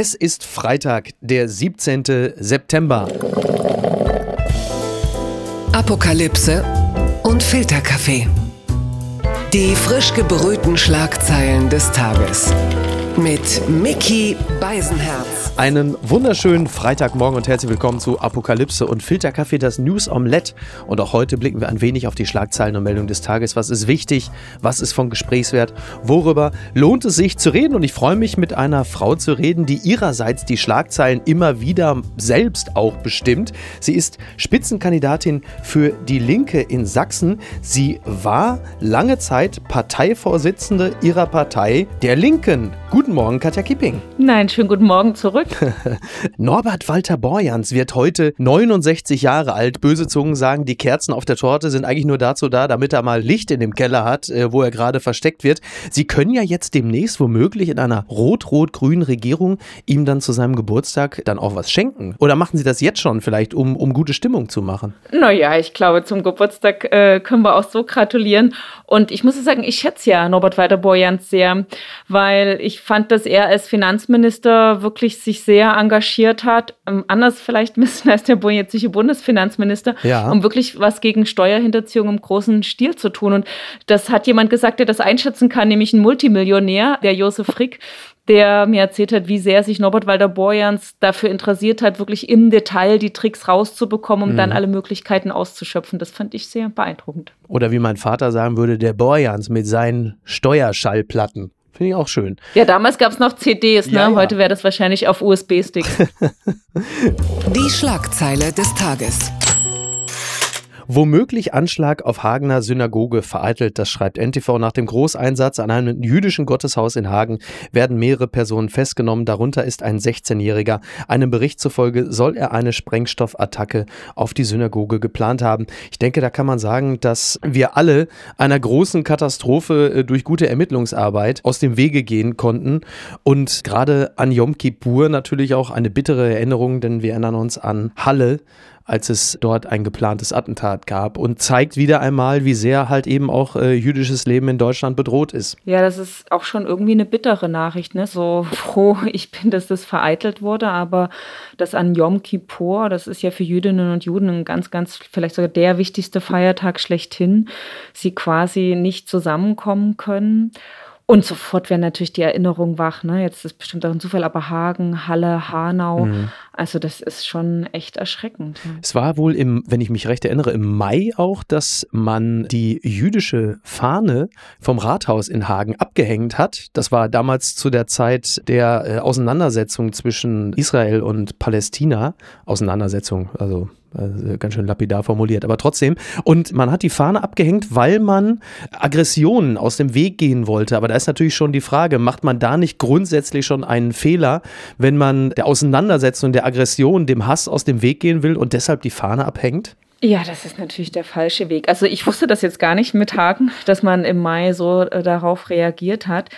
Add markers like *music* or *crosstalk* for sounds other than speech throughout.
Es ist Freitag, der 17. September. Apokalypse und Filterkaffee. Die frisch gebrühten Schlagzeilen des Tages. Mit Mickey Beisenherz. Einen wunderschönen Freitagmorgen und herzlich willkommen zu Apokalypse und Filterkaffee, das News Omelette. Und auch heute blicken wir ein wenig auf die Schlagzeilen und Meldungen des Tages. Was ist wichtig? Was ist von Gesprächswert? Worüber lohnt es sich zu reden? Und ich freue mich, mit einer Frau zu reden, die ihrerseits die Schlagzeilen immer wieder selbst auch bestimmt. Sie ist Spitzenkandidatin für die Linke in Sachsen. Sie war lange Zeit Parteivorsitzende ihrer Partei, der Linken. Guten Morgen, Katja Kipping. Nein, schönen guten Morgen zurück. *laughs* Norbert Walter Borjans wird heute 69 Jahre alt. Böse Zungen sagen, die Kerzen auf der Torte sind eigentlich nur dazu da, damit er mal Licht in dem Keller hat, äh, wo er gerade versteckt wird. Sie können ja jetzt demnächst womöglich in einer rot-rot-grünen Regierung ihm dann zu seinem Geburtstag dann auch was schenken. Oder machen Sie das jetzt schon vielleicht, um, um gute Stimmung zu machen? Naja, ich glaube, zum Geburtstag äh, können wir auch so gratulieren. Und ich muss sagen, ich schätze ja Norbert Walter Borjans sehr, weil ich fand, dass er als Finanzminister wirklich sich sehr engagiert hat, ähm, anders vielleicht *laughs* ein bisschen als der jetzige Bundesfinanzminister, ja. um wirklich was gegen Steuerhinterziehung im großen Stil zu tun. Und das hat jemand gesagt, der das einschätzen kann, nämlich ein Multimillionär, der Josef Frick, der mir erzählt hat, wie sehr sich Norbert Walter Borjans dafür interessiert hat, wirklich im Detail die Tricks rauszubekommen, um mhm. dann alle Möglichkeiten auszuschöpfen. Das fand ich sehr beeindruckend. Oder wie mein Vater sagen würde, der Borjans mit seinen Steuerschallplatten. Finde ich auch schön. Ja, damals gab es noch CDs, ne? Ja, ja. Heute wäre das wahrscheinlich auf USB-Sticks. *laughs* Die Schlagzeile des Tages. Womöglich Anschlag auf Hagener Synagoge vereitelt, das schreibt NTV. Nach dem Großeinsatz an einem jüdischen Gotteshaus in Hagen werden mehrere Personen festgenommen. Darunter ist ein 16-Jähriger. Einem Bericht zufolge soll er eine Sprengstoffattacke auf die Synagoge geplant haben. Ich denke, da kann man sagen, dass wir alle einer großen Katastrophe äh, durch gute Ermittlungsarbeit aus dem Wege gehen konnten. Und gerade an Yom Kippur natürlich auch eine bittere Erinnerung, denn wir erinnern uns an Halle als es dort ein geplantes Attentat gab und zeigt wieder einmal, wie sehr halt eben auch äh, jüdisches Leben in Deutschland bedroht ist. Ja, das ist auch schon irgendwie eine bittere Nachricht, ne? So *laughs* froh ich bin, dass das vereitelt wurde, aber das an Yom Kippur, das ist ja für Jüdinnen und Juden ein ganz, ganz, vielleicht sogar der wichtigste Feiertag schlechthin, sie quasi nicht zusammenkommen können. Und sofort wäre natürlich die Erinnerung wach. Ne? Jetzt ist bestimmt auch ein Zufall, aber Hagen, Halle, Hanau. Mhm. Also das ist schon echt erschreckend. Es war wohl im, wenn ich mich recht erinnere, im Mai auch, dass man die jüdische Fahne vom Rathaus in Hagen abgehängt hat. Das war damals zu der Zeit der äh, Auseinandersetzung zwischen Israel und Palästina. Auseinandersetzung, also also ganz schön lapidar formuliert, aber trotzdem. Und man hat die Fahne abgehängt, weil man Aggressionen aus dem Weg gehen wollte. Aber da ist natürlich schon die Frage, macht man da nicht grundsätzlich schon einen Fehler, wenn man der Auseinandersetzung, der Aggression, dem Hass aus dem Weg gehen will und deshalb die Fahne abhängt? Ja, das ist natürlich der falsche Weg. Also ich wusste das jetzt gar nicht mit Hagen, dass man im Mai so äh, darauf reagiert hat.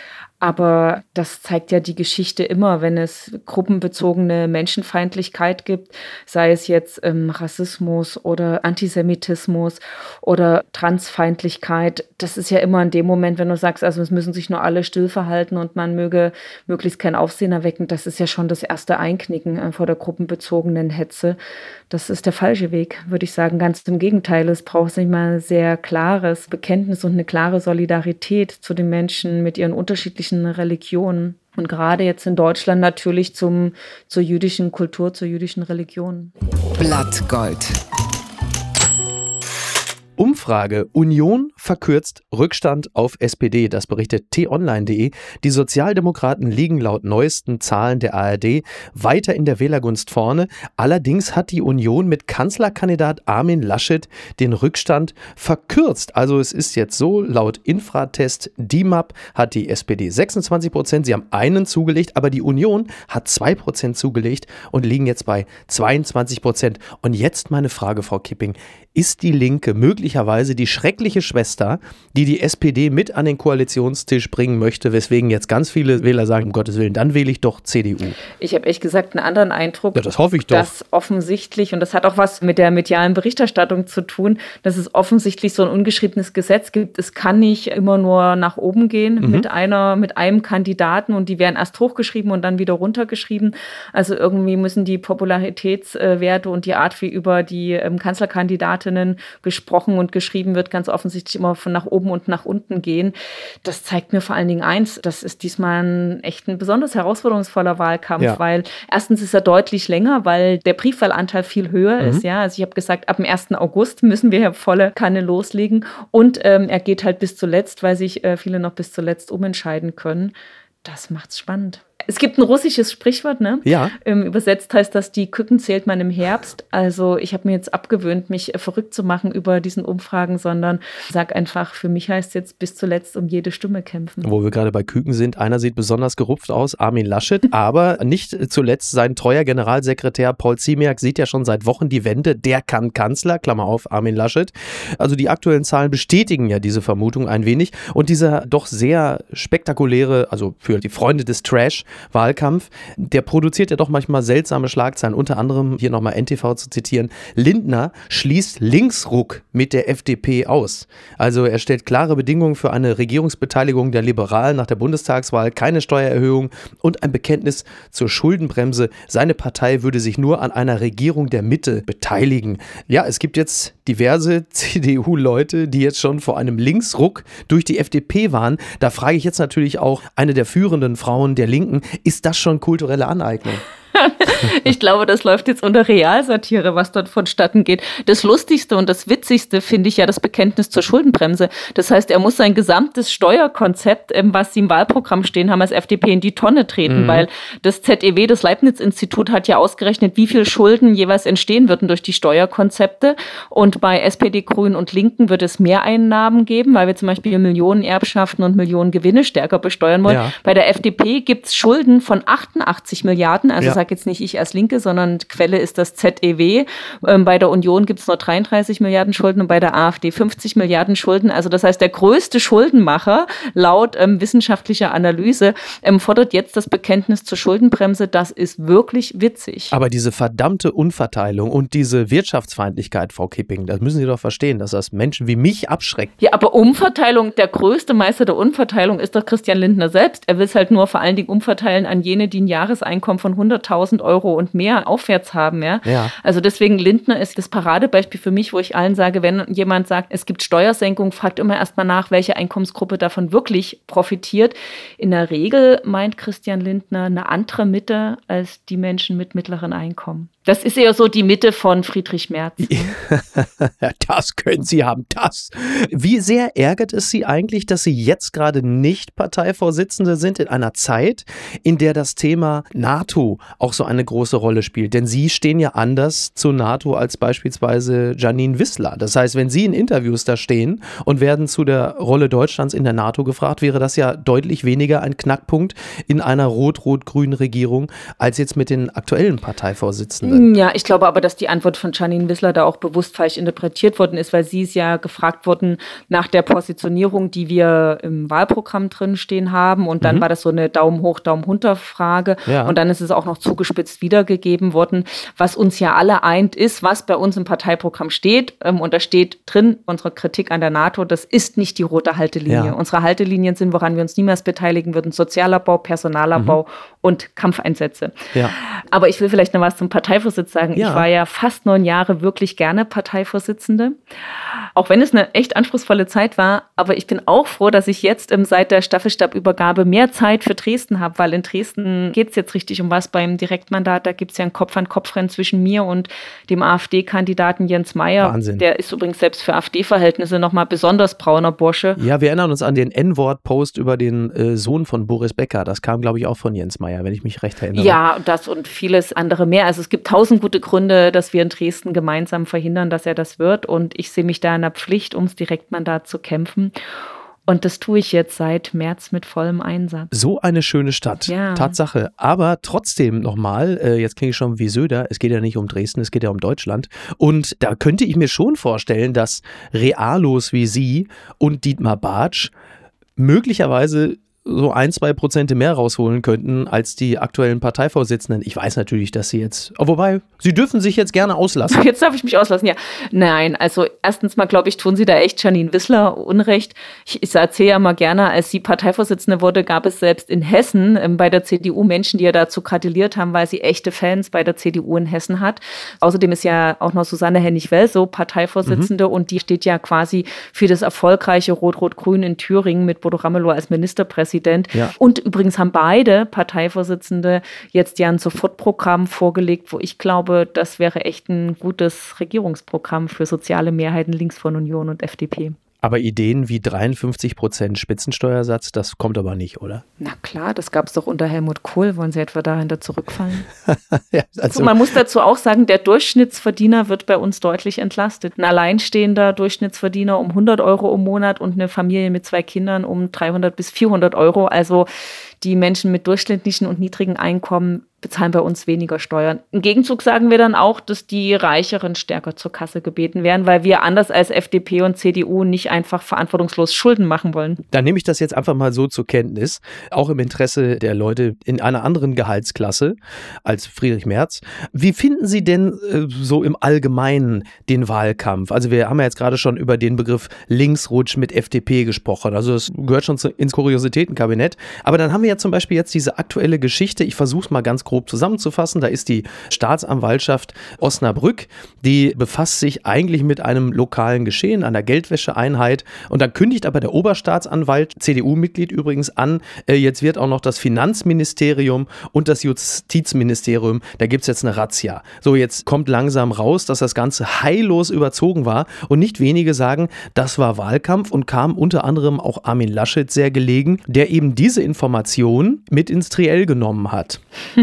Aber das zeigt ja die Geschichte immer, wenn es gruppenbezogene Menschenfeindlichkeit gibt, sei es jetzt ähm, Rassismus oder Antisemitismus oder Transfeindlichkeit. Das ist ja immer in dem Moment, wenn du sagst, also es müssen sich nur alle still verhalten und man möge möglichst kein Aufsehen erwecken. Das ist ja schon das erste Einknicken äh, vor der gruppenbezogenen Hetze. Das ist der falsche Weg, würde ich sagen. Ganz im Gegenteil. Es braucht sich mal sehr klares Bekenntnis und eine klare Solidarität zu den Menschen mit ihren unterschiedlichen unterschiedlichen Religionen. Und gerade jetzt in Deutschland natürlich zum, zur jüdischen Kultur, zur jüdischen Religion. Blattgold. Umfrage. Union verkürzt Rückstand auf SPD. Das berichtet t-online.de. Die Sozialdemokraten liegen laut neuesten Zahlen der ARD weiter in der Wählergunst vorne. Allerdings hat die Union mit Kanzlerkandidat Armin Laschet den Rückstand verkürzt. Also es ist jetzt so, laut Infratest DIMAP hat die SPD 26 Prozent. Sie haben einen zugelegt, aber die Union hat zwei Prozent zugelegt und liegen jetzt bei 22 Prozent. Und jetzt meine Frage, Frau Kipping. Ist die Linke möglicherweise möglicherweise die schreckliche Schwester, die die SPD mit an den Koalitionstisch bringen möchte, weswegen jetzt ganz viele Wähler sagen, um Gottes Willen, dann wähle ich doch CDU. Ich habe ehrlich gesagt einen anderen Eindruck. Ja, das hoffe ich doch. Dass offensichtlich, und das hat auch was mit der medialen Berichterstattung zu tun, dass es offensichtlich so ein ungeschriebenes Gesetz gibt. Es kann nicht immer nur nach oben gehen mhm. mit einer, mit einem Kandidaten und die werden erst hochgeschrieben und dann wieder runtergeschrieben. Also irgendwie müssen die Popularitätswerte und die Art, wie über die ähm, Kanzlerkandidatinnen gesprochen und geschrieben wird, ganz offensichtlich immer von nach oben und nach unten gehen. Das zeigt mir vor allen Dingen eins, das ist diesmal ein echt ein besonders herausforderungsvoller Wahlkampf, ja. weil erstens ist er deutlich länger, weil der Briefwahlanteil viel höher mhm. ist. Ja, also ich habe gesagt, ab dem 1. August müssen wir volle Kanne loslegen und ähm, er geht halt bis zuletzt, weil sich äh, viele noch bis zuletzt umentscheiden können. Das macht's spannend. Es gibt ein russisches Sprichwort, ne? Ja. Ähm, übersetzt heißt das, die Küken zählt man im Herbst. Also ich habe mir jetzt abgewöhnt, mich äh, verrückt zu machen über diesen Umfragen, sondern sag einfach, für mich heißt jetzt bis zuletzt um jede Stimme kämpfen. Wo wir gerade bei Küken sind, einer sieht besonders gerupft aus, Armin Laschet, *laughs* aber nicht zuletzt sein treuer Generalsekretär Paul Ziemiak sieht ja schon seit Wochen die Wende, der kann Kanzler, Klammer auf, Armin Laschet. Also die aktuellen Zahlen bestätigen ja diese Vermutung ein wenig und dieser doch sehr spektakuläre, also für die Freunde des Trash, Wahlkampf, der produziert ja doch manchmal seltsame Schlagzeilen, unter anderem hier nochmal NTV zu zitieren, Lindner schließt Linksruck mit der FDP aus. Also er stellt klare Bedingungen für eine Regierungsbeteiligung der Liberalen nach der Bundestagswahl, keine Steuererhöhung und ein Bekenntnis zur Schuldenbremse. Seine Partei würde sich nur an einer Regierung der Mitte beteiligen. Ja, es gibt jetzt diverse *laughs* CDU-Leute, die jetzt schon vor einem Linksruck durch die FDP waren. Da frage ich jetzt natürlich auch eine der führenden Frauen der Linken, ist das schon kulturelle Aneignung? *laughs* ich glaube, das läuft jetzt unter Realsatire, was dort vonstatten geht. Das Lustigste und das Witzigste finde ich ja das Bekenntnis zur Schuldenbremse. Das heißt, er muss sein gesamtes Steuerkonzept, ähm, was sie im Wahlprogramm stehen haben, als FDP in die Tonne treten, mhm. weil das ZEW, das Leibniz-Institut, hat ja ausgerechnet, wie viel Schulden jeweils entstehen würden durch die Steuerkonzepte. Und bei SPD, Grünen und Linken wird es mehr Einnahmen geben, weil wir zum Beispiel Millionenerbschaften und Millionen Gewinne stärker besteuern wollen. Ja. Bei der FDP gibt es Schulden von 88 Milliarden, also ja sage jetzt nicht ich als Linke, sondern Quelle ist das ZEW. Ähm, bei der Union gibt es nur 33 Milliarden Schulden und bei der AfD 50 Milliarden Schulden. Also das heißt, der größte Schuldenmacher laut ähm, wissenschaftlicher Analyse ähm, fordert jetzt das Bekenntnis zur Schuldenbremse. Das ist wirklich witzig. Aber diese verdammte Unverteilung und diese Wirtschaftsfeindlichkeit, Frau Kipping, das müssen Sie doch verstehen, dass das Menschen wie mich abschreckt. Ja, aber Umverteilung, der größte Meister der Unverteilung ist doch Christian Lindner selbst. Er will es halt nur vor allen Dingen umverteilen an jene, die ein Jahreseinkommen von 100 1000 Euro und mehr aufwärts haben. Ja? ja? Also deswegen Lindner ist das Paradebeispiel für mich, wo ich allen sage, wenn jemand sagt, es gibt Steuersenkung, fragt immer erstmal nach, welche Einkommensgruppe davon wirklich profitiert. In der Regel meint Christian Lindner eine andere Mitte als die Menschen mit mittleren Einkommen. Das ist eher so die Mitte von Friedrich Merz. *laughs* das können Sie haben, das. Wie sehr ärgert es Sie eigentlich, dass Sie jetzt gerade nicht Parteivorsitzende sind in einer Zeit, in der das Thema NATO auch so eine große Rolle spielt? Denn Sie stehen ja anders zur NATO als beispielsweise Janine Wissler. Das heißt, wenn Sie in Interviews da stehen und werden zu der Rolle Deutschlands in der NATO gefragt, wäre das ja deutlich weniger ein Knackpunkt in einer rot-rot-grünen Regierung als jetzt mit den aktuellen Parteivorsitzenden. Hm, ja, ich glaube aber, dass die Antwort von Janine Wissler da auch bewusst falsch interpretiert worden ist, weil sie ist ja gefragt worden nach der Positionierung, die wir im Wahlprogramm drin stehen haben. Und dann mhm. war das so eine Daumen hoch, Daumen runter Frage. Ja. Und dann ist es auch noch zugespitzt wiedergegeben worden. Was uns ja alle eint, ist, was bei uns im Parteiprogramm steht. Ähm, und da steht drin, unsere Kritik an der NATO, das ist nicht die rote Haltelinie. Ja. Unsere Haltelinien sind, woran wir uns niemals beteiligen würden, Sozialabbau, Personalabbau mhm. und Kampfeinsätze. Ja. Aber ich will vielleicht noch was zum Parteiprogramm Parteivorsitz sagen. Ja. Ich war ja fast neun Jahre wirklich gerne Parteivorsitzende. Auch wenn es eine echt anspruchsvolle Zeit war. Aber ich bin auch froh, dass ich jetzt seit der Staffelstabübergabe mehr Zeit für Dresden habe, weil in Dresden geht es jetzt richtig um was beim Direktmandat. Da gibt es ja ein Kopf-an-Kopf-Rennen zwischen mir und dem AfD-Kandidaten Jens Meyer. Wahnsinn. Der ist übrigens selbst für AfD-Verhältnisse nochmal besonders brauner Bursche. Ja, wir erinnern uns an den N-Wort-Post über den äh, Sohn von Boris Becker. Das kam, glaube ich, auch von Jens Meyer, wenn ich mich recht erinnere. Ja, das und vieles andere mehr. Also es gibt tausend gute Gründe, dass wir in Dresden gemeinsam verhindern, dass er das wird. Und ich sehe mich da in der Pflicht, ums Direktmandat zu kämpfen. Und das tue ich jetzt seit März mit vollem Einsatz. So eine schöne Stadt. Ja. Tatsache. Aber trotzdem nochmal, äh, jetzt klinge ich schon wie Söder, es geht ja nicht um Dresden, es geht ja um Deutschland. Und da könnte ich mir schon vorstellen, dass Realos wie Sie und Dietmar Bartsch möglicherweise so ein, zwei Prozente mehr rausholen könnten als die aktuellen Parteivorsitzenden. Ich weiß natürlich, dass sie jetzt, oh, wobei, sie dürfen sich jetzt gerne auslassen. *laughs* Jetzt darf ich mich auslassen, ja. Nein, also erstens mal, glaube ich, tun sie da echt Janine Wissler Unrecht. Ich, ich erzähle ja mal gerne, als sie Parteivorsitzende wurde, gab es selbst in Hessen ähm, bei der CDU Menschen, die ja dazu gratuliert haben, weil sie echte Fans bei der CDU in Hessen hat. Außerdem ist ja auch noch Susanne Hennig-Welsow Parteivorsitzende mhm. und die steht ja quasi für das erfolgreiche Rot-Rot-Grün in Thüringen mit Bodo Ramelow als Ministerpräsident Ministerpräsident. Ja. Und übrigens haben beide Parteivorsitzende jetzt ja ein Sofortprogramm vorgelegt, wo ich glaube, das wäre echt ein gutes Regierungsprogramm für soziale Mehrheiten links von Union und FDP. Aber Ideen wie 53 Prozent Spitzensteuersatz, das kommt aber nicht, oder? Na klar, das gab es doch unter Helmut Kohl. Wollen Sie etwa dahinter zurückfallen? *laughs* ja, also man muss dazu auch sagen, der Durchschnittsverdiener wird bei uns deutlich entlastet. Ein alleinstehender Durchschnittsverdiener um 100 Euro im Monat und eine Familie mit zwei Kindern um 300 bis 400 Euro. Also die Menschen mit durchschnittlichen und niedrigen Einkommen bezahlen bei uns weniger Steuern. Im Gegenzug sagen wir dann auch, dass die Reicheren stärker zur Kasse gebeten werden, weil wir anders als FDP und CDU nicht einfach verantwortungslos Schulden machen wollen. Dann nehme ich das jetzt einfach mal so zur Kenntnis, auch im Interesse der Leute in einer anderen Gehaltsklasse als Friedrich Merz. Wie finden Sie denn äh, so im Allgemeinen den Wahlkampf? Also wir haben ja jetzt gerade schon über den Begriff Linksrutsch mit FDP gesprochen. Also es gehört schon ins Kuriositätenkabinett. Aber dann haben wir ja zum Beispiel jetzt diese aktuelle Geschichte. Ich versuche es mal ganz grob zusammenzufassen. Da ist die Staatsanwaltschaft Osnabrück, die befasst sich eigentlich mit einem lokalen Geschehen, einer Geldwäscheeinheit. Und dann kündigt aber der Oberstaatsanwalt, CDU-Mitglied übrigens, an, äh, jetzt wird auch noch das Finanzministerium und das Justizministerium, da gibt es jetzt eine Razzia. So, jetzt kommt langsam raus, dass das Ganze heillos überzogen war. Und nicht wenige sagen, das war Wahlkampf und kam unter anderem auch Armin Laschet sehr gelegen, der eben diese Information mit ins Triell genommen hat. *laughs*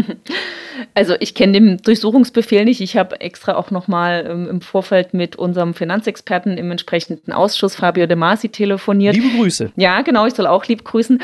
Also ich kenne den Durchsuchungsbefehl nicht. Ich habe extra auch nochmal ähm, im Vorfeld mit unserem Finanzexperten im entsprechenden Ausschuss, Fabio De Masi, telefoniert. Liebe Grüße. Ja, genau, ich soll auch lieb grüßen.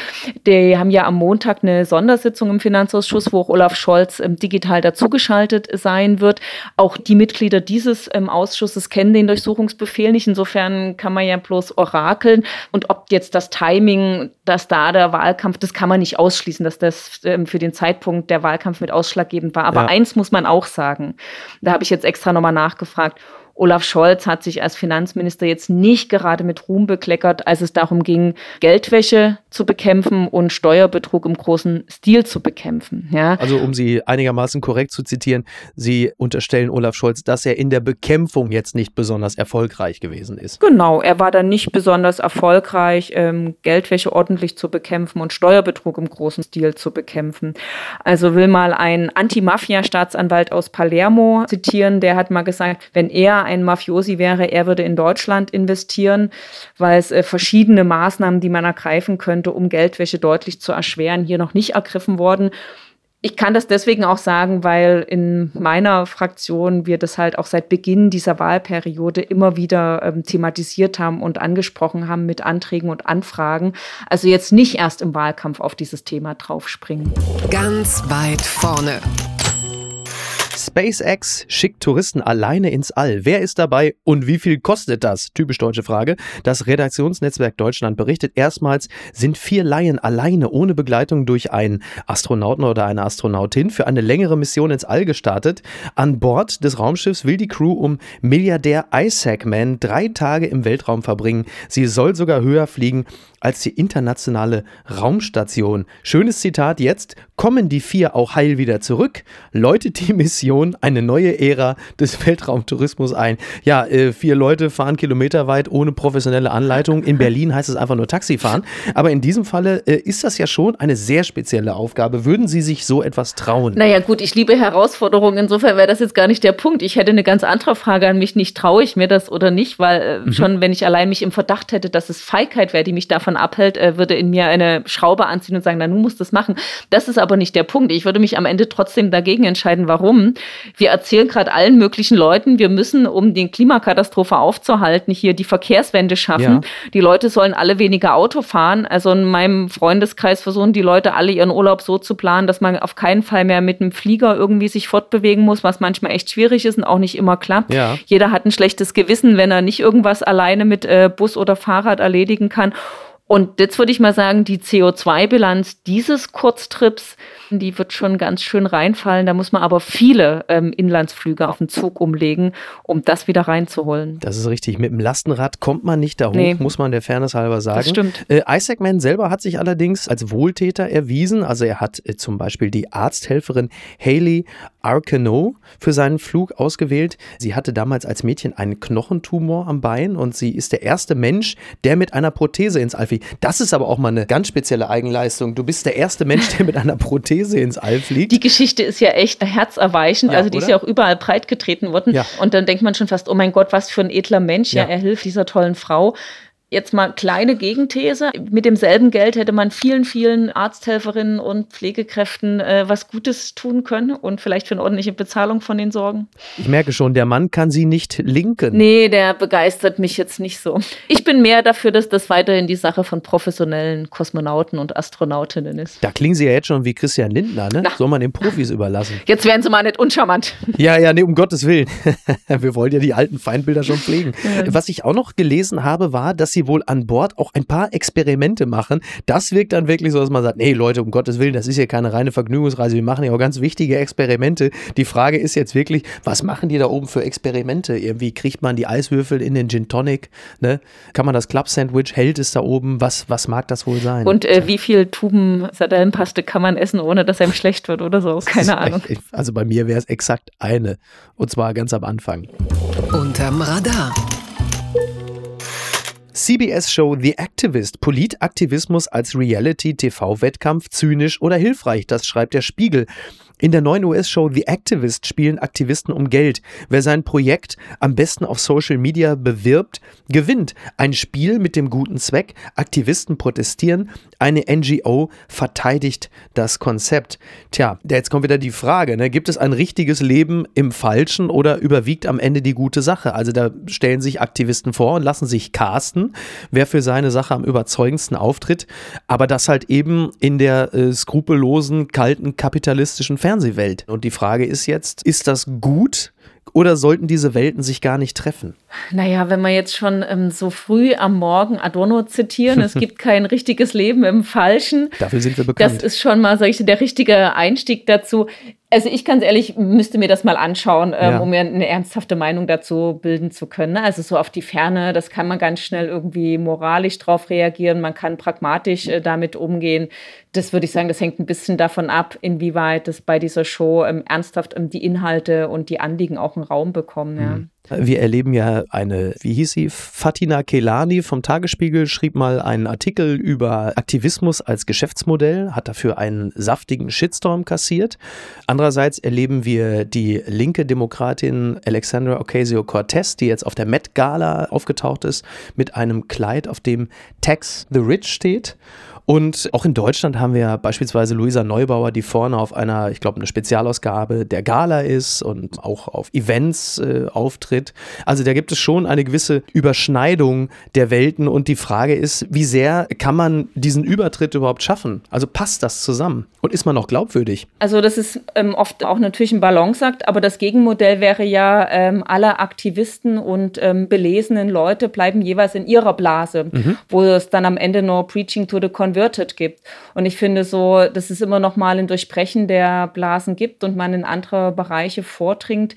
Die haben ja am Montag eine Sondersitzung im Finanzausschuss, wo auch Olaf Scholz ähm, digital dazugeschaltet sein wird. Auch die Mitglieder dieses ähm, Ausschusses kennen den Durchsuchungsbefehl nicht. Insofern kann man ja bloß orakeln. Und ob jetzt das Timing, dass da der Wahlkampf, das kann man nicht ausschließen, dass das ähm, für den Zeitpunkt der Wahlkampf mit ausschlaggebend war. Aber ja. eins muss man auch sagen. Da habe ich jetzt extra nochmal nachgefragt. Olaf Scholz hat sich als Finanzminister jetzt nicht gerade mit Ruhm bekleckert, als es darum ging, Geldwäsche zu bekämpfen und Steuerbetrug im großen Stil zu bekämpfen. Ja. Also um Sie einigermaßen korrekt zu zitieren, Sie unterstellen Olaf Scholz, dass er in der Bekämpfung jetzt nicht besonders erfolgreich gewesen ist. Genau, er war da nicht besonders erfolgreich, ähm, Geldwäsche ordentlich zu bekämpfen und Steuerbetrug im großen Stil zu bekämpfen. Also will mal ein Anti-Mafia-Staatsanwalt aus Palermo zitieren, der hat mal gesagt, wenn er ein Mafiosi wäre, er würde in Deutschland investieren, weil es äh, verschiedene Maßnahmen, die man ergreifen könnte, um Geldwäsche deutlich zu erschweren, hier noch nicht ergriffen worden. Ich kann das deswegen auch sagen, weil in meiner Fraktion wir das halt auch seit Beginn dieser Wahlperiode immer wieder ähm, thematisiert haben und angesprochen haben mit Anträgen und Anfragen. Also jetzt nicht erst im Wahlkampf auf dieses Thema draufspringen. Ganz weit vorne. SpaceX schickt Touristen alleine ins All. Wer ist dabei und wie viel kostet das? Typisch deutsche Frage. Das Redaktionsnetzwerk Deutschland berichtet erstmals, sind vier Laien alleine ohne Begleitung durch einen Astronauten oder eine Astronautin für eine längere Mission ins All gestartet. An Bord des Raumschiffs will die Crew um Milliardär Isaac Man drei Tage im Weltraum verbringen. Sie soll sogar höher fliegen als die internationale Raumstation. Schönes Zitat jetzt. Kommen die vier auch heil wieder zurück? Läutet die Mission eine neue Ära des *laughs* Weltraumtourismus ein? Ja, äh, vier Leute fahren kilometerweit ohne professionelle Anleitung. In Berlin heißt es einfach nur Taxifahren. Aber in diesem Falle äh, ist das ja schon eine sehr spezielle Aufgabe. Würden Sie sich so etwas trauen? Naja, gut, ich liebe Herausforderungen. Insofern wäre das jetzt gar nicht der Punkt. Ich hätte eine ganz andere Frage an mich. Nicht traue ich mir das oder nicht? Weil äh, mhm. schon, wenn ich allein mich im Verdacht hätte, dass es Feigheit wäre, die mich davon abhält, würde in mir eine Schraube anziehen und sagen, na, nun musst du das machen. Das ist aber nicht der Punkt. Ich würde mich am Ende trotzdem dagegen entscheiden. Warum? Wir erzählen gerade allen möglichen Leuten, wir müssen, um den Klimakatastrophe aufzuhalten, hier die Verkehrswende schaffen. Ja. Die Leute sollen alle weniger Auto fahren. Also in meinem Freundeskreis versuchen die Leute alle ihren Urlaub so zu planen, dass man auf keinen Fall mehr mit einem Flieger irgendwie sich fortbewegen muss, was manchmal echt schwierig ist und auch nicht immer klappt. Ja. Jeder hat ein schlechtes Gewissen, wenn er nicht irgendwas alleine mit äh, Bus oder Fahrrad erledigen kann. Und jetzt würde ich mal sagen, die CO2-Bilanz dieses Kurztrips die wird schon ganz schön reinfallen. Da muss man aber viele ähm, Inlandsflüge auf den Zug umlegen, um das wieder reinzuholen. Das ist richtig. Mit dem Lastenrad kommt man nicht da hoch, nee. muss man der Fairness halber sagen. Das stimmt. Äh, Isaac Mann selber hat sich allerdings als Wohltäter erwiesen. Also er hat äh, zum Beispiel die Arzthelferin Haley Arcano für seinen Flug ausgewählt. Sie hatte damals als Mädchen einen Knochentumor am Bein und sie ist der erste Mensch, der mit einer Prothese ins All fliegt. Das ist aber auch mal eine ganz spezielle Eigenleistung. Du bist der erste Mensch, der mit einer Prothese These ins All fliegt. Die Geschichte ist ja echt herzerweichend. Ja, also die oder? ist ja auch überall breitgetreten worden. Ja. Und dann denkt man schon fast, oh mein Gott, was für ein edler Mensch. Ja, ja er hilft dieser tollen Frau. Jetzt mal kleine Gegenthese. Mit demselben Geld hätte man vielen, vielen Arzthelferinnen und Pflegekräften äh, was Gutes tun können und vielleicht für eine ordentliche Bezahlung von den sorgen. Ich merke schon, der Mann kann sie nicht linken. Nee, der begeistert mich jetzt nicht so. Ich bin mehr dafür, dass das weiterhin die Sache von professionellen Kosmonauten und Astronautinnen ist. Da klingen sie ja jetzt schon wie Christian Lindner, ne? Na. Soll man den Profis überlassen. Jetzt werden sie mal nicht uncharmant. Ja, ja, nee, um Gottes Willen. *laughs* Wir wollen ja die alten Feindbilder schon pflegen. Ja. Was ich auch noch gelesen habe, war, dass sie wohl an Bord auch ein paar Experimente machen. Das wirkt dann wirklich so, dass man sagt, nee Leute, um Gottes Willen, das ist hier keine reine Vergnügungsreise, wir machen ja auch ganz wichtige Experimente. Die Frage ist jetzt wirklich, was machen die da oben für Experimente? Irgendwie kriegt man die Eiswürfel in den Gin Tonic, ne? Kann man das Club Sandwich, hält es da oben? Was, was mag das wohl sein? Und äh, wie viel Tuben Sardellenpaste kann man essen, ohne dass einem schlecht wird oder so? *laughs* Keine Ahnung. Also bei mir wäre es exakt eine. Und zwar ganz am Anfang. Unterm Radar. CBS-Show The Activist. Politaktivismus als Reality-TV-Wettkampf zynisch oder hilfreich, das schreibt der Spiegel. In der neuen US-Show The Activist spielen Aktivisten um Geld. Wer sein Projekt am besten auf Social Media bewirbt, gewinnt. Ein Spiel mit dem guten Zweck. Aktivisten protestieren. Eine NGO verteidigt das Konzept. Tja, jetzt kommt wieder die Frage, ne? gibt es ein richtiges Leben im Falschen oder überwiegt am Ende die gute Sache? Also da stellen sich Aktivisten vor und lassen sich casten, wer für seine Sache am überzeugendsten auftritt. Aber das halt eben in der äh, skrupellosen, kalten, kapitalistischen Fernsehwelt. Und die Frage ist jetzt, ist das gut? Oder sollten diese Welten sich gar nicht treffen? Naja, wenn wir jetzt schon ähm, so früh am Morgen Adorno zitieren, es gibt kein *laughs* richtiges Leben im Falschen. Dafür sind wir bekannt. Das ist schon mal, sag ich, der richtige Einstieg dazu. Also ich ganz ehrlich, müsste mir das mal anschauen, ähm, ja. um mir eine ernsthafte Meinung dazu bilden zu können. Also so auf die Ferne, das kann man ganz schnell irgendwie moralisch drauf reagieren, man kann pragmatisch äh, damit umgehen. Das würde ich sagen, das hängt ein bisschen davon ab, inwieweit das bei dieser Show ähm, ernsthaft ähm, die Inhalte und die Anliegen auch einen Raum bekommen. Ja. Mhm. Wir erleben ja eine, wie hieß sie, Fatina Kelani vom Tagesspiegel schrieb mal einen Artikel über Aktivismus als Geschäftsmodell, hat dafür einen saftigen Shitstorm kassiert. Andererseits erleben wir die linke Demokratin Alexandra Ocasio-Cortez, die jetzt auf der Met Gala aufgetaucht ist, mit einem Kleid, auf dem Tax the Rich steht. Und auch in Deutschland haben wir beispielsweise Luisa Neubauer, die vorne auf einer, ich glaube, eine Spezialausgabe der Gala ist und auch auf Events äh, auftritt. Also da gibt es schon eine gewisse Überschneidung der Welten und die Frage ist, wie sehr kann man diesen Übertritt überhaupt schaffen? Also passt das zusammen und ist man noch glaubwürdig? Also das ist ähm, oft auch natürlich ein Balanceakt, aber das Gegenmodell wäre ja, ähm, alle Aktivisten und ähm, belesenen Leute bleiben jeweils in ihrer Blase, mhm. wo es dann am Ende nur Preaching to the Con Converted gibt. Und ich finde so, dass es immer noch mal ein Durchbrechen der Blasen gibt und man in andere Bereiche vordringt.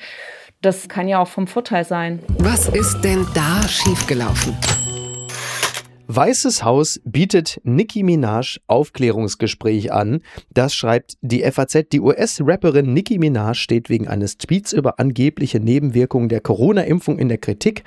Das kann ja auch vom Vorteil sein. Was ist denn da schiefgelaufen? Weißes Haus bietet Nicki Minaj Aufklärungsgespräch an. Das schreibt die FAZ. Die US-Rapperin Nicki Minaj steht wegen eines Tweets über angebliche Nebenwirkungen der Corona-Impfung in der Kritik.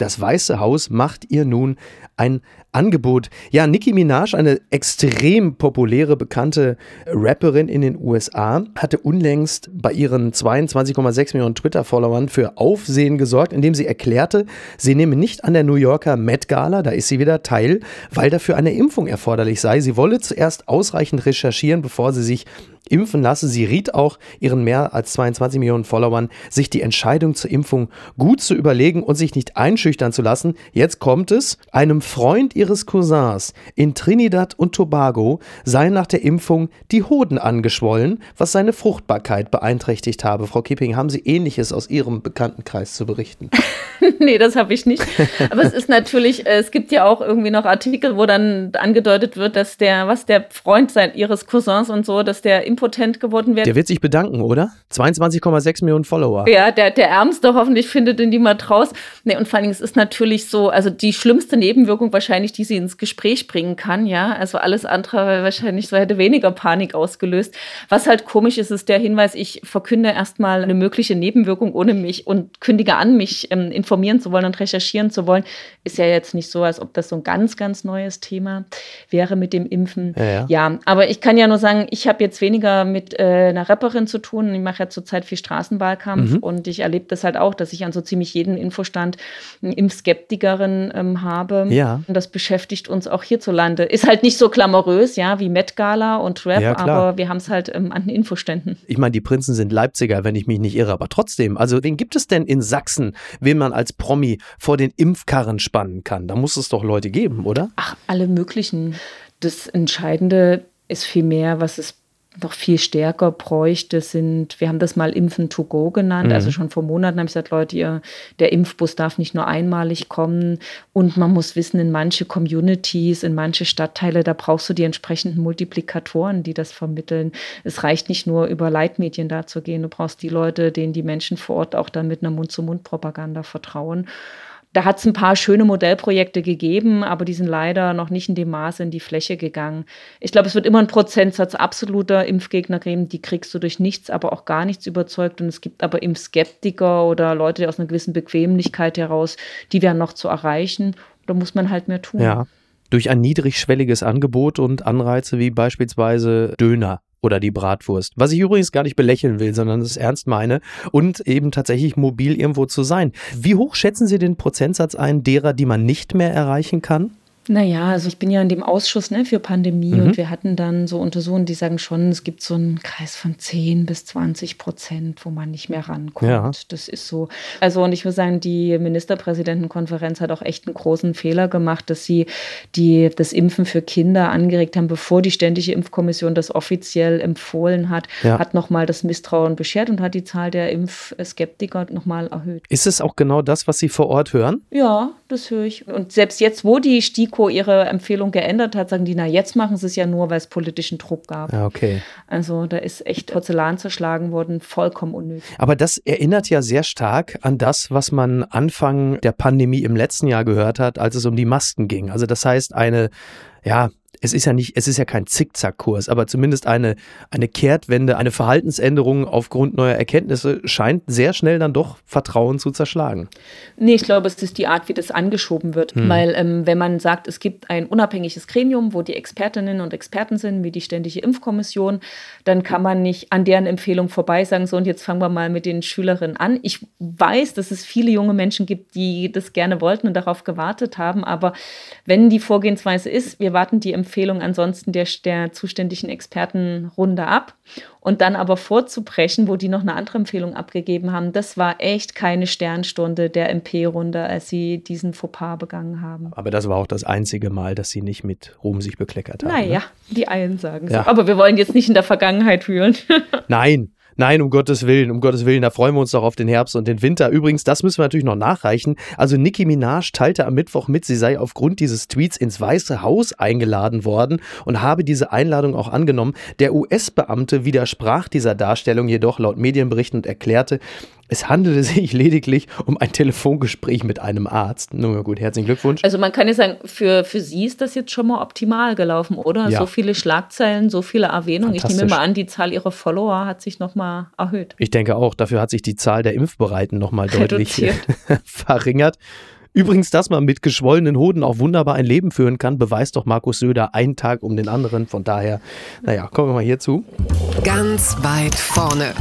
Das Weiße Haus macht ihr nun ein Angebot. Ja, Nicki Minaj, eine extrem populäre, bekannte Rapperin in den USA, hatte unlängst bei ihren 22,6 Millionen Twitter-Followern für Aufsehen gesorgt, indem sie erklärte, sie nehme nicht an der New Yorker Met Gala, da ist sie wieder teil, weil dafür eine Impfung erforderlich sei. Sie wolle zuerst ausreichend recherchieren, bevor sie sich impfen lasse. Sie riet auch ihren mehr als 22 Millionen Followern, sich die Entscheidung zur Impfung gut zu überlegen und sich nicht einschüchtern zu lassen. Jetzt kommt es. Einem Freund ihres Cousins in Trinidad und Tobago seien nach der Impfung die Hoden angeschwollen, was seine Fruchtbarkeit beeinträchtigt habe. Frau Kipping, haben Sie Ähnliches aus Ihrem Bekanntenkreis zu berichten? *laughs* nee, das habe ich nicht. Aber es ist natürlich, es gibt ja auch irgendwie noch Artikel, wo dann angedeutet wird, dass der, was der Freund sein, ihres Cousins und so, dass der impotent geworden wäre. Der wird sich bedanken, oder? 22,6 Millionen Follower. Ja, der, der Ärmste hoffentlich findet den niemand raus. Nee, und vor allen Dingen, es ist natürlich so, also die schlimmste Nebenwirkung wahrscheinlich, die sie ins Gespräch bringen kann, ja. Also alles andere wahrscheinlich so hätte weniger Panik ausgelöst. Was halt komisch ist, ist der Hinweis, ich verkünde erstmal eine mögliche Nebenwirkung ohne mich und kündige an, mich ähm, informieren zu wollen und recherchieren zu wollen. Ist ja jetzt nicht so, als ob das so ein ganz, ganz neues Thema wäre mit dem Impfen. Ja, ja. ja aber ich kann ja nur sagen, ich habe jetzt weniger mit äh, einer Rapperin zu tun. Ich mache ja zurzeit viel Straßenwahlkampf mhm. und ich erlebe das halt auch, dass ich an so ziemlich jeden Infostand eine Impfskeptikerin ähm, habe. Ja. Und das beschäftigt uns auch hierzulande. Ist halt nicht so glamourös, ja, wie Met Gala und Rap, ja, aber wir haben es halt ähm, an den Infoständen. Ich meine, die Prinzen sind Leipziger, wenn ich mich nicht irre, aber trotzdem, also wen gibt es denn in Sachsen, wen man als Promi vor den Impfkarren spannen kann? Da muss es doch Leute geben, oder? Ach, alle möglichen. Das Entscheidende ist vielmehr, was es noch viel stärker bräuchte, sind, wir haben das mal Impfen to go genannt. Mhm. Also schon vor Monaten habe ich gesagt, Leute, ihr, der Impfbus darf nicht nur einmalig kommen. Und man muss wissen, in manche Communities, in manche Stadtteile, da brauchst du die entsprechenden Multiplikatoren, die das vermitteln. Es reicht nicht nur über Leitmedien da zu gehen. Du brauchst die Leute, denen die Menschen vor Ort auch dann mit einer Mund-zu-Mund-Propaganda vertrauen. Da hat es ein paar schöne Modellprojekte gegeben, aber die sind leider noch nicht in dem Maße in die Fläche gegangen. Ich glaube, es wird immer einen Prozentsatz absoluter Impfgegner geben, die kriegst du durch nichts, aber auch gar nichts überzeugt. Und es gibt aber Impfskeptiker oder Leute aus einer gewissen Bequemlichkeit heraus, die wären noch zu erreichen. Da muss man halt mehr tun. Ja. Durch ein niedrigschwelliges Angebot und Anreize wie beispielsweise Döner oder die Bratwurst. Was ich übrigens gar nicht belächeln will, sondern es ernst meine und eben tatsächlich mobil irgendwo zu sein. Wie hoch schätzen Sie den Prozentsatz ein derer, die man nicht mehr erreichen kann? Naja, also ich bin ja in dem Ausschuss ne, für Pandemie mhm. und wir hatten dann so Untersuchungen, die sagen schon, es gibt so einen Kreis von 10 bis 20 Prozent, wo man nicht mehr rankommt. Ja. Das ist so. Also und ich würde sagen, die Ministerpräsidentenkonferenz hat auch echt einen großen Fehler gemacht, dass sie die, das Impfen für Kinder angeregt haben, bevor die Ständige Impfkommission das offiziell empfohlen hat, ja. hat nochmal das Misstrauen beschert und hat die Zahl der Impfskeptiker nochmal erhöht. Ist es auch genau das, was Sie vor Ort hören? Ja, das höre ich. Und selbst jetzt, wo die STIKO ihre Empfehlung geändert hat, sagen die, na jetzt machen sie es ja nur, weil es politischen Druck gab. Ja, okay. Also da ist echt Porzellan zerschlagen worden, vollkommen unnötig. Aber das erinnert ja sehr stark an das, was man Anfang der Pandemie im letzten Jahr gehört hat, als es um die Masken ging. Also das heißt, eine ja, es ist ja nicht, es ist ja kein Zickzackkurs, aber zumindest eine, eine Kehrtwende, eine Verhaltensänderung aufgrund neuer Erkenntnisse scheint sehr schnell dann doch Vertrauen zu zerschlagen. Nee, ich glaube, es ist die Art, wie das angeschoben wird. Hm. Weil ähm, wenn man sagt, es gibt ein unabhängiges Gremium, wo die Expertinnen und Experten sind, wie die Ständige Impfkommission, dann kann man nicht an deren Empfehlung vorbei sagen, so und jetzt fangen wir mal mit den Schülerinnen an. Ich weiß, dass es viele junge Menschen gibt, die das gerne wollten und darauf gewartet haben, aber wenn die Vorgehensweise ist, wir warten die Empfehlung Empfehlung ansonsten der, der zuständigen Expertenrunde ab. Und dann aber vorzubrechen, wo die noch eine andere Empfehlung abgegeben haben, das war echt keine Sternstunde der MP-Runde, als sie diesen Fauxpas begangen haben. Aber das war auch das einzige Mal, dass sie nicht mit Ruhm sich bekleckert haben. Naja, ne? die einen sagen ja. so. Aber wir wollen jetzt nicht in der Vergangenheit wühlen. *laughs* Nein, Nein, um Gottes Willen, um Gottes Willen, da freuen wir uns doch auf den Herbst und den Winter. Übrigens, das müssen wir natürlich noch nachreichen. Also Nicki Minaj teilte am Mittwoch mit, sie sei aufgrund dieses Tweets ins Weiße Haus eingeladen worden und habe diese Einladung auch angenommen. Der US-Beamte widersprach dieser Darstellung jedoch laut Medienberichten und erklärte, es handelte *laughs* sich lediglich um ein Telefongespräch mit einem Arzt. Nun gut, herzlichen Glückwunsch. Also man kann ja sagen, für, für Sie ist das jetzt schon mal optimal gelaufen, oder? Ja. So viele Schlagzeilen, so viele Erwähnungen. Ich nehme mal an, die Zahl Ihrer Follower hat sich nochmal erhöht. Ich denke auch, dafür hat sich die Zahl der Impfbereiten nochmal deutlich *laughs* verringert. Übrigens, dass man mit geschwollenen Hoden auch wunderbar ein Leben führen kann, beweist doch Markus Söder einen Tag um den anderen. Von daher, naja, kommen wir mal hierzu. Ganz weit vorne.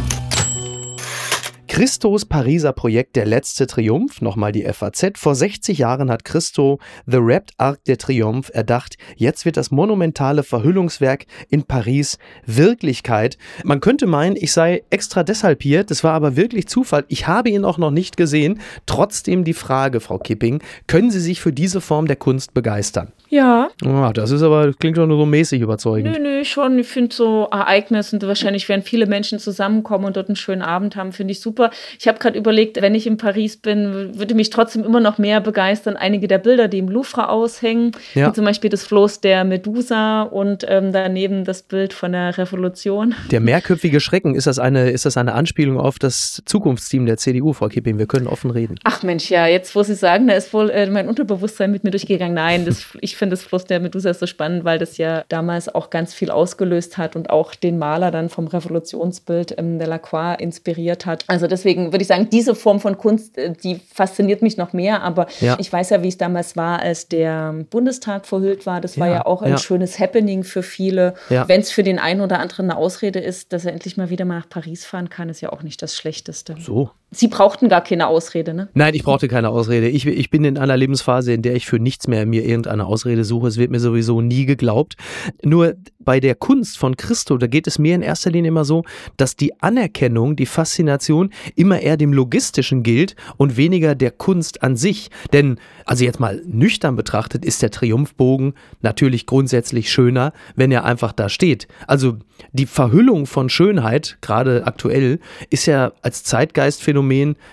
Christos Pariser Projekt Der letzte Triumph, nochmal die FAZ. Vor 60 Jahren hat Christo The Wrapped Arc der Triumph erdacht. Jetzt wird das monumentale Verhüllungswerk in Paris Wirklichkeit. Man könnte meinen, ich sei extra deshalb hier. Das war aber wirklich Zufall. Ich habe ihn auch noch nicht gesehen. Trotzdem die Frage, Frau Kipping, können Sie sich für diese Form der Kunst begeistern? Ja. Oh, das ist aber, klingt doch nur so mäßig überzeugend. Nö, nö, schon. Ich finde so Ereignisse, wahrscheinlich werden viele Menschen zusammenkommen und dort einen schönen Abend haben, finde ich super. Ich habe gerade überlegt, wenn ich in Paris bin, würde mich trotzdem immer noch mehr begeistern, einige der Bilder, die im Louvre aushängen, ja. wie zum Beispiel das Floß der Medusa und ähm, daneben das Bild von der Revolution. Der mehrköpfige Schrecken, ist das eine, ist das eine Anspielung auf das Zukunftsteam der CDU, Frau Kipping? Wir können offen reden. Ach Mensch, ja, jetzt, wo Sie sagen, da ist wohl äh, mein Unterbewusstsein mit mir durchgegangen. Nein, das, ich finde das Fluss der Medusa so spannend, weil das ja damals auch ganz viel ausgelöst hat und auch den Maler dann vom Revolutionsbild ähm, Delacroix inspiriert hat. Also deswegen würde ich sagen, diese Form von Kunst, äh, die fasziniert mich noch mehr. Aber ja. ich weiß ja, wie es damals war, als der Bundestag verhüllt war. Das war ja, ja auch ein ja. schönes Happening für viele. Wenn es für den einen oder anderen eine Ausrede ist, dass er endlich mal wieder mal nach Paris fahren kann, ist ja auch nicht das Schlechteste. So. Sie brauchten gar keine Ausrede, ne? Nein, ich brauchte keine Ausrede. Ich, ich bin in einer Lebensphase, in der ich für nichts mehr mir irgendeine Ausrede suche. Es wird mir sowieso nie geglaubt. Nur bei der Kunst von Christo, da geht es mir in erster Linie immer so, dass die Anerkennung, die Faszination immer eher dem Logistischen gilt und weniger der Kunst an sich. Denn, also jetzt mal nüchtern betrachtet, ist der Triumphbogen natürlich grundsätzlich schöner, wenn er einfach da steht. Also die Verhüllung von Schönheit, gerade aktuell, ist ja als Zeitgeistphänomen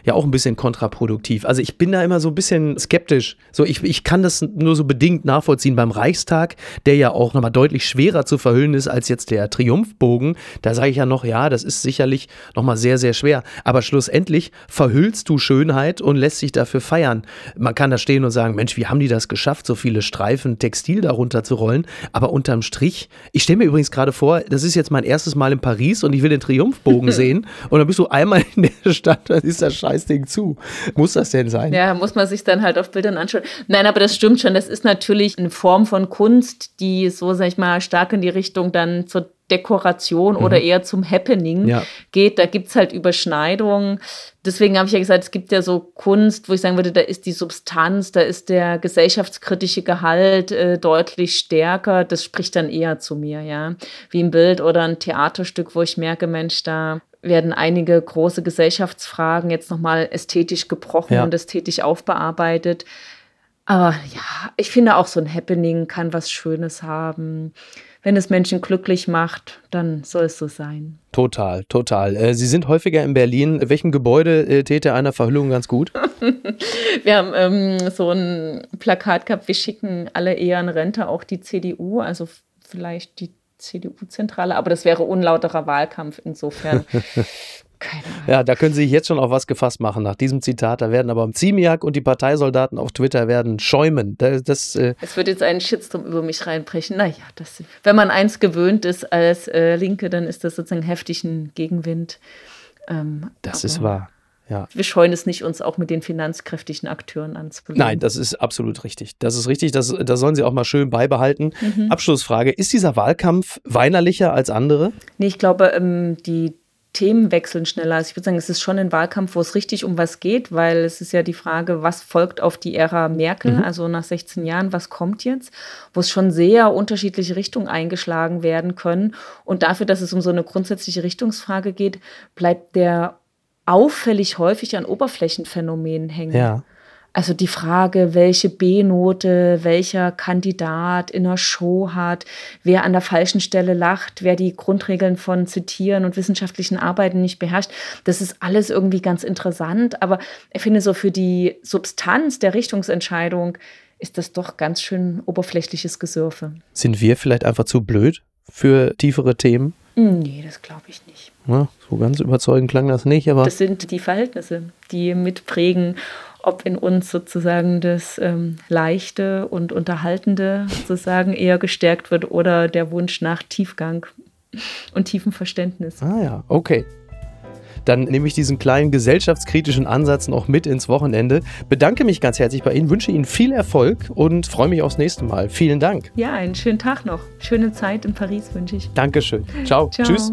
ja auch ein bisschen kontraproduktiv. Also ich bin da immer so ein bisschen skeptisch. So, ich, ich kann das nur so bedingt nachvollziehen beim Reichstag, der ja auch nochmal deutlich schwerer zu verhüllen ist als jetzt der Triumphbogen. Da sage ich ja noch, ja, das ist sicherlich nochmal sehr, sehr schwer. Aber schlussendlich verhüllst du Schönheit und lässt sich dafür feiern. Man kann da stehen und sagen, Mensch, wie haben die das geschafft, so viele Streifen Textil darunter zu rollen? Aber unterm Strich, ich stelle mir übrigens gerade vor, das ist jetzt mein erstes Mal in Paris und ich will den Triumphbogen *laughs* sehen. Und dann bist du einmal in der Stadt, dann ist das Scheißding zu. Muss das denn sein? Ja, muss man sich dann halt auf Bildern anschauen. Nein, aber das stimmt schon. Das ist natürlich eine Form von Kunst, die so, sag ich mal, stark in die Richtung dann zur Dekoration mhm. oder eher zum Happening ja. geht. Da gibt es halt Überschneidungen. Deswegen habe ich ja gesagt, es gibt ja so Kunst, wo ich sagen würde, da ist die Substanz, da ist der gesellschaftskritische Gehalt äh, deutlich stärker. Das spricht dann eher zu mir, ja. Wie ein Bild oder ein Theaterstück, wo ich merke, Mensch, da werden einige große Gesellschaftsfragen jetzt nochmal ästhetisch gebrochen ja. und ästhetisch aufbearbeitet. Aber ja, ich finde auch so ein Happening kann was Schönes haben wenn es Menschen glücklich macht, dann soll es so sein. Total, total. Äh, Sie sind häufiger in Berlin. Welchem Gebäude äh, täte einer Verhüllung ganz gut? *laughs* wir haben ähm, so ein Plakat gehabt, wir schicken alle eher in Rente, auch die CDU, also vielleicht die CDU-Zentrale, aber das wäre unlauterer Wahlkampf insofern. *laughs* Keine Ahnung. Ja, da können Sie sich jetzt schon auf was gefasst machen nach diesem Zitat. Da werden aber Ziemiak und die Parteisoldaten auf Twitter werden schäumen. Das, das, äh es wird jetzt einen Shitstorm über mich reinbrechen. Naja, das, wenn man eins gewöhnt ist als äh, Linke, dann ist das sozusagen heftigen Gegenwind. Ähm, das ist wahr. Ja. Wir scheuen es nicht, uns auch mit den finanzkräftigen Akteuren anzulegen. Nein, das ist absolut richtig. Das ist richtig. Das, das sollen Sie auch mal schön beibehalten. Mhm. Abschlussfrage: Ist dieser Wahlkampf weinerlicher als andere? Nee, ich glaube, ähm, die Themen wechseln schneller. Also ich würde sagen, es ist schon ein Wahlkampf, wo es richtig um was geht, weil es ist ja die Frage, was folgt auf die Ära Merkel, mhm. also nach 16 Jahren, was kommt jetzt, wo es schon sehr unterschiedliche Richtungen eingeschlagen werden können. Und dafür, dass es um so eine grundsätzliche Richtungsfrage geht, bleibt der auffällig häufig an Oberflächenphänomenen hängen. Ja. Also die Frage, welche B-Note welcher Kandidat in einer Show hat, wer an der falschen Stelle lacht, wer die Grundregeln von Zitieren und wissenschaftlichen Arbeiten nicht beherrscht, das ist alles irgendwie ganz interessant. Aber ich finde so für die Substanz der Richtungsentscheidung ist das doch ganz schön oberflächliches Gesürfe. Sind wir vielleicht einfach zu blöd für tiefere Themen? Nee, das glaube ich nicht. Ja, so ganz überzeugend klang das nicht, aber. Das sind die Verhältnisse, die mitprägen ob in uns sozusagen das ähm, Leichte und Unterhaltende sozusagen eher gestärkt wird oder der Wunsch nach Tiefgang und tiefem Verständnis. Ah ja, okay. dann nehme ich diesen kleinen gesellschaftskritischen Ansatz noch mit ins Wochenende. Bedanke mich ganz herzlich bei Ihnen, wünsche Ihnen viel Erfolg und freue mich aufs nächste Mal. Vielen Dank. Ja, einen schönen Tag noch. Schöne Zeit in Paris wünsche ich. Dankeschön. Ciao. Ciao. Tschüss.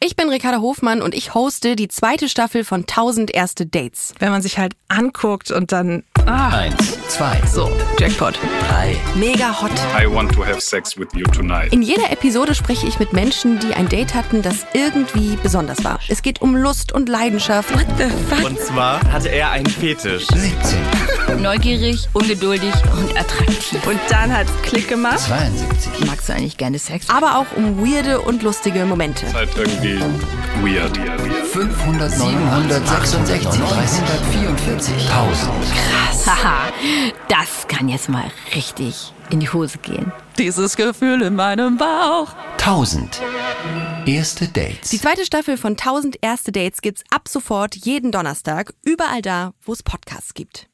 Ich bin Ricarda Hofmann und ich hoste die zweite Staffel von 1000 erste Dates. Wenn man sich halt anguckt und dann. Ah, Eins, zwei, so, Jackpot. drei. Mega hot. I want to have sex with you tonight. In jeder Episode spreche ich mit Menschen, die ein Date hatten, das irgendwie besonders war. Es geht um Lust und Leidenschaft. What the fuck? Und zwar hatte er einen Fetisch. 17, Neugierig, ungeduldig und attraktiv. Und dann hat's Klick gemacht. 72, Magst du eigentlich gerne Sex? Aber auch um weirde und lustige Momente. Ist halt irgendwie weird. 500, 766, 344, 1000. Haha, das kann jetzt mal richtig in die Hose gehen. Dieses Gefühl in meinem Bauch. 1000. Erste Dates. Die zweite Staffel von 1000 erste Dates gibt's ab sofort jeden Donnerstag, überall da, wo es Podcasts gibt.